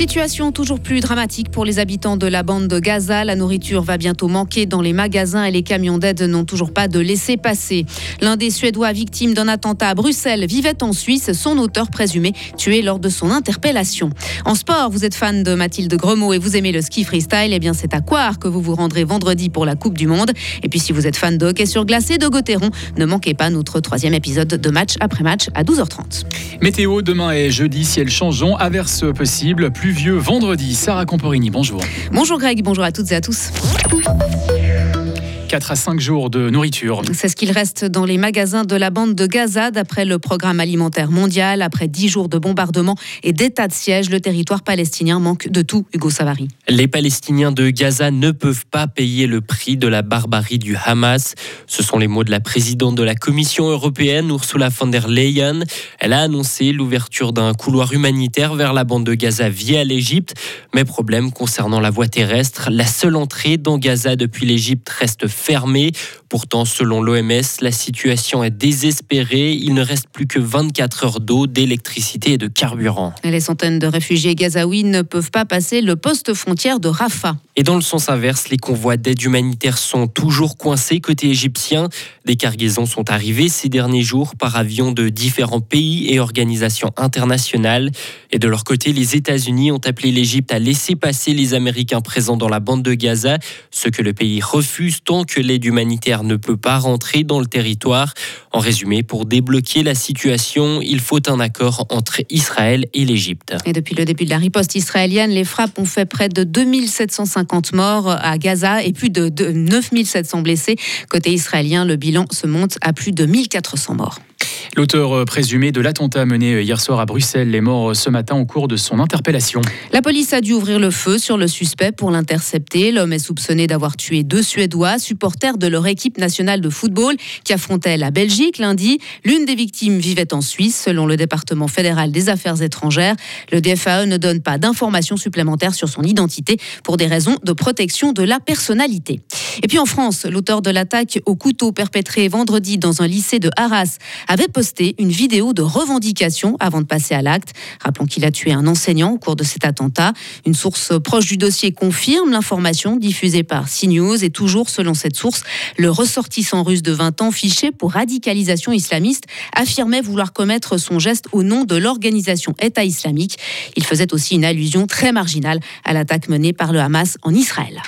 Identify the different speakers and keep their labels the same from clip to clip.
Speaker 1: Situation toujours plus dramatique pour les habitants de la bande de Gaza. La nourriture va bientôt manquer dans les magasins et les camions d'aide n'ont toujours pas de laisser passer. L'un des Suédois victimes d'un attentat à Bruxelles vivait en Suisse, son auteur présumé tué lors de son interpellation. En sport, vous êtes fan de Mathilde Gremaud et vous aimez le ski freestyle, eh bien c'est à Coire que vous vous rendrez vendredi pour la Coupe du Monde. Et puis si vous êtes fan de hockey sur glace et de Gauthieron, ne manquez pas notre troisième épisode de match après match à 12h30.
Speaker 2: Météo, demain est jeudi, ciel changeant, averse possible, pluvieux vendredi. Sarah Camporini, bonjour.
Speaker 1: Bonjour Greg, bonjour à toutes et à tous.
Speaker 2: 4 à 5 jours de nourriture.
Speaker 1: C'est ce qu'il reste dans les magasins de la bande de Gaza d'après le programme alimentaire mondial. Après 10 jours de bombardements et d'état de siège, le territoire palestinien manque de tout, Hugo Savary.
Speaker 3: Les Palestiniens de Gaza ne peuvent pas payer le prix de la barbarie du Hamas. Ce sont les mots de la présidente de la Commission européenne, Ursula von der Leyen. Elle a annoncé l'ouverture d'un couloir humanitaire vers la bande de Gaza via l'Égypte. Mais problème concernant la voie terrestre, la seule entrée dans Gaza depuis l'Égypte reste fermée. Pourtant, selon l'OMS, la situation est désespérée. Il ne reste plus que 24 heures d'eau, d'électricité et de carburant.
Speaker 1: Les centaines de réfugiés gazaouis ne peuvent pas passer le poste frontière de Rafah.
Speaker 3: Et dans le sens inverse, les convois d'aide humanitaire sont toujours coincés côté égyptien. Des cargaisons sont arrivées ces derniers jours par avion de différents pays et organisations internationales. Et de leur côté, les États-Unis ont appelé l'Égypte à laisser passer les Américains présents dans la bande de Gaza, ce que le pays refuse tant que l'aide humanitaire ne peut pas rentrer dans le territoire. En résumé, pour débloquer la situation, il faut un accord entre Israël et l'Égypte.
Speaker 1: Et depuis le début de la riposte israélienne, les frappes ont fait près de 2750 morts à Gaza et plus de 9700 blessés. Côté israélien, le bilan se monte à plus de 1400 morts.
Speaker 2: L'auteur euh, présumé de l'attentat mené euh, hier soir à Bruxelles est mort euh, ce matin au cours de son interpellation.
Speaker 1: La police a dû ouvrir le feu sur le suspect pour l'intercepter. L'homme est soupçonné d'avoir tué deux Suédois, supporters de leur équipe nationale de football qui affrontait la Belgique lundi. L'une des victimes vivait en Suisse, selon le département fédéral des affaires étrangères. Le DFAE ne donne pas d'informations supplémentaires sur son identité pour des raisons de protection de la personnalité. Et puis en France, l'auteur de l'attaque au couteau perpétrée vendredi dans un lycée de Arras avait posté une vidéo de revendication avant de passer à l'acte. Rappelons qu'il a tué un enseignant au cours de cet attentat. Une source proche du dossier confirme l'information diffusée par CNews et toujours selon cette source, le ressortissant russe de 20 ans fiché pour radicalisation islamiste affirmait vouloir commettre son geste au nom de l'organisation État islamique. Il faisait aussi une allusion très marginale à l'attaque menée par le Hamas en Israël.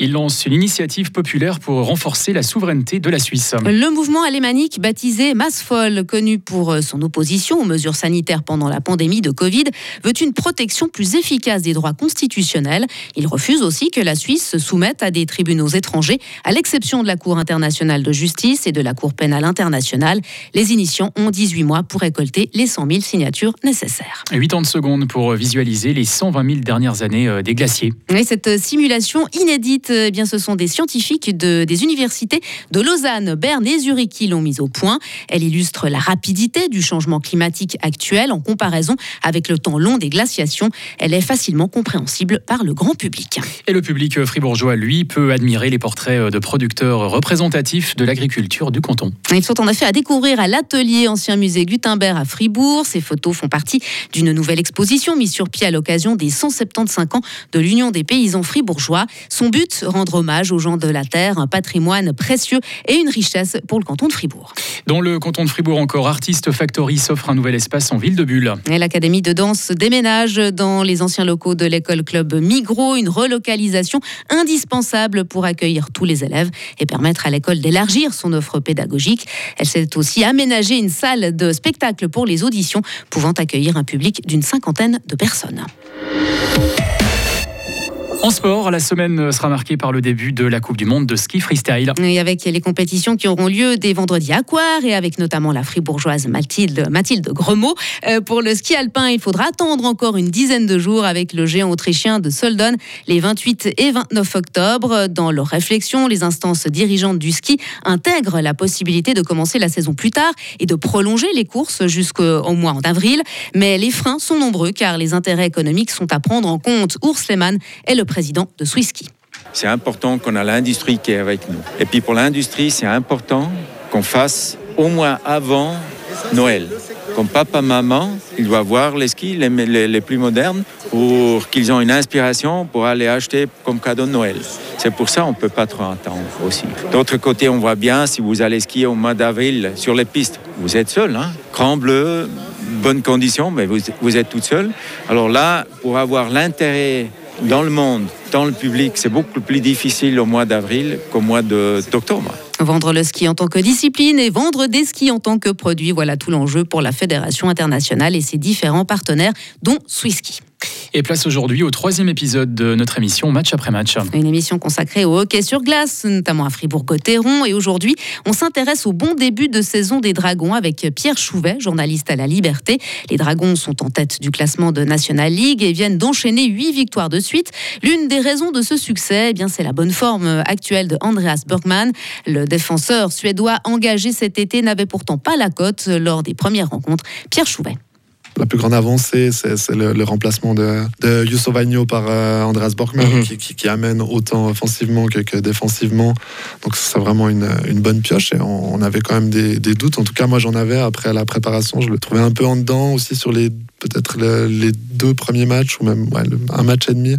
Speaker 2: Il lance une initiative populaire pour renforcer la souveraineté de la Suisse.
Speaker 1: Le mouvement alémanique baptisé Massfoll, connu pour son opposition aux mesures sanitaires pendant la pandémie de Covid, veut une protection plus efficace des droits constitutionnels. Il refuse aussi que la Suisse se soumette à des tribunaux étrangers, à l'exception de la Cour internationale de justice et de la Cour pénale internationale. Les initiants ont 18 mois pour récolter les 100 000 signatures nécessaires.
Speaker 2: 80 secondes pour visualiser les 120 000 dernières années euh, des glaciers.
Speaker 1: Et cette simulation inédite, eh bien, ce sont des scientifiques de, des universités de Lausanne, Berne et Zurich qui l'ont mise au point. Elle illustre la rapidité du changement climatique actuel en comparaison avec le temps long des glaciations. Elle est facilement compréhensible par le grand public.
Speaker 2: Et le public fribourgeois, lui, peut admirer les portraits de producteurs représentatifs de l'agriculture du canton.
Speaker 1: Ils sont en effet à découvrir à l'atelier Ancien Musée Gutenberg à Fribourg. Ces photos font partie d'une nouvelle exposition mise sur pied à l'occasion des 175 ans de l'Union des paysans fribourgeois. Son but, rendre hommage aux gens de la terre, un patrimoine précieux et une richesse pour le canton de Fribourg.
Speaker 2: Dans le canton de Fribourg encore, Artist Factory s'offre un nouvel espace en ville de Bulle.
Speaker 1: L'Académie de danse déménage dans les anciens locaux de l'école club Migros, une relocalisation indispensable pour accueillir tous les élèves et permettre à l'école d'élargir son offre pédagogique. Elle s'est aussi aménagée une salle de spectacle pour les auditions, pouvant accueillir un public d'une cinquantaine de personnes.
Speaker 2: En sport, la semaine sera marquée par le début de la Coupe du Monde de ski freestyle.
Speaker 1: Et avec les compétitions qui auront lieu dès vendredi à Coire et avec notamment la fribourgeoise Mathilde, Mathilde Gremaud. Euh, pour le ski alpin, il faudra attendre encore une dizaine de jours avec le géant autrichien de Soldon les 28 et 29 octobre. Dans leurs réflexions, les instances dirigeantes du ski intègrent la possibilité de commencer la saison plus tard et de prolonger les courses jusqu'au mois d'avril. Mais les freins sont nombreux car les intérêts économiques sont à prendre en compte. Urs Lehmann est le président de Swisski.
Speaker 4: C'est important qu'on a l'industrie qui est avec nous. Et puis pour l'industrie, c'est important qu'on fasse au moins avant Noël. Comme papa, maman, ils doivent voir les skis les, plus modernes pour qu'ils aient une inspiration pour aller acheter comme cadeau de Noël. C'est pour ça qu'on ne peut pas trop attendre aussi. D'autre côté, on voit bien si vous allez skier au mois d'avril sur les pistes, vous êtes seul. Hein? Cran bleu, bonnes conditions, mais vous êtes toute seule. Alors là, pour avoir l'intérêt dans le monde, dans le public, c'est beaucoup plus difficile au mois d'avril qu'au mois d'octobre.
Speaker 1: Vendre le ski en tant que discipline et vendre des skis en tant que produit, voilà tout l'enjeu pour la Fédération internationale et ses différents partenaires, dont Swisski.
Speaker 2: Et place aujourd'hui au troisième épisode de notre émission Match après match.
Speaker 1: Une émission consacrée au hockey sur glace, notamment à Fribourg-Gotteron. Et aujourd'hui, on s'intéresse au bon début de saison des Dragons avec Pierre Chouvet, journaliste à la Liberté. Les Dragons sont en tête du classement de National League et viennent d'enchaîner huit victoires de suite. L'une des raisons de ce succès, eh bien, c'est la bonne forme actuelle de Andreas Bergman. Le défenseur suédois engagé cet été n'avait pourtant pas la cote lors des premières rencontres. Pierre Chouvet.
Speaker 5: La plus grande avancée, c'est le, le remplacement de, de Juuso Vainio par euh, Andreas Borkman,
Speaker 3: Mhm.
Speaker 5: qui, qui- qui amène autant offensivement que, que défensivement. Donc c'est vraiment une, une bonne pioche et on, on avait quand même des, des doutes. En tout cas, moi j'en avais après la préparation. Je le trouvais un peu en dedans aussi sur les peut-être le- les deux premiers matchs ou même ouais, le- un match et demi.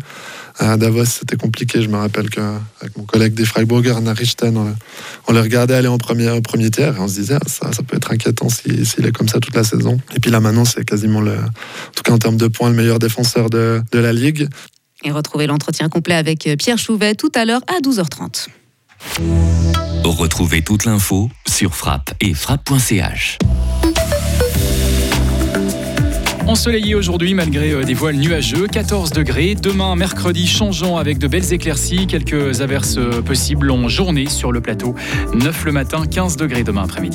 Speaker 5: À Davos, c'était compliqué. Je me rappelle qu'avec mon collègue des Freiburger, Anna Richten, on, le- on le regardait aller en premier, au premier tiers et on se disait ah, ça, ça peut être inquiétant si- s'il est comme ça toute la saison. Et puis là maintenant, c'est quasiment le, en tout cas en termes de points, le meilleur défenseur de, de la ligue.
Speaker 1: Et retrouvez l'entretien complet avec Pierre Chouvet tout à l'heure à 12h30.
Speaker 6: Retrouvez toute l'info sur frappe et frappe.ch.
Speaker 2: Ensoleillé aujourd'hui malgré euh, des voiles nuageux, 14 degrés. Demain, mercredi, changeant avec de belles éclaircies, quelques averses euh, possibles en journée sur le plateau. 9 le matin, 15 degrés demain après-midi.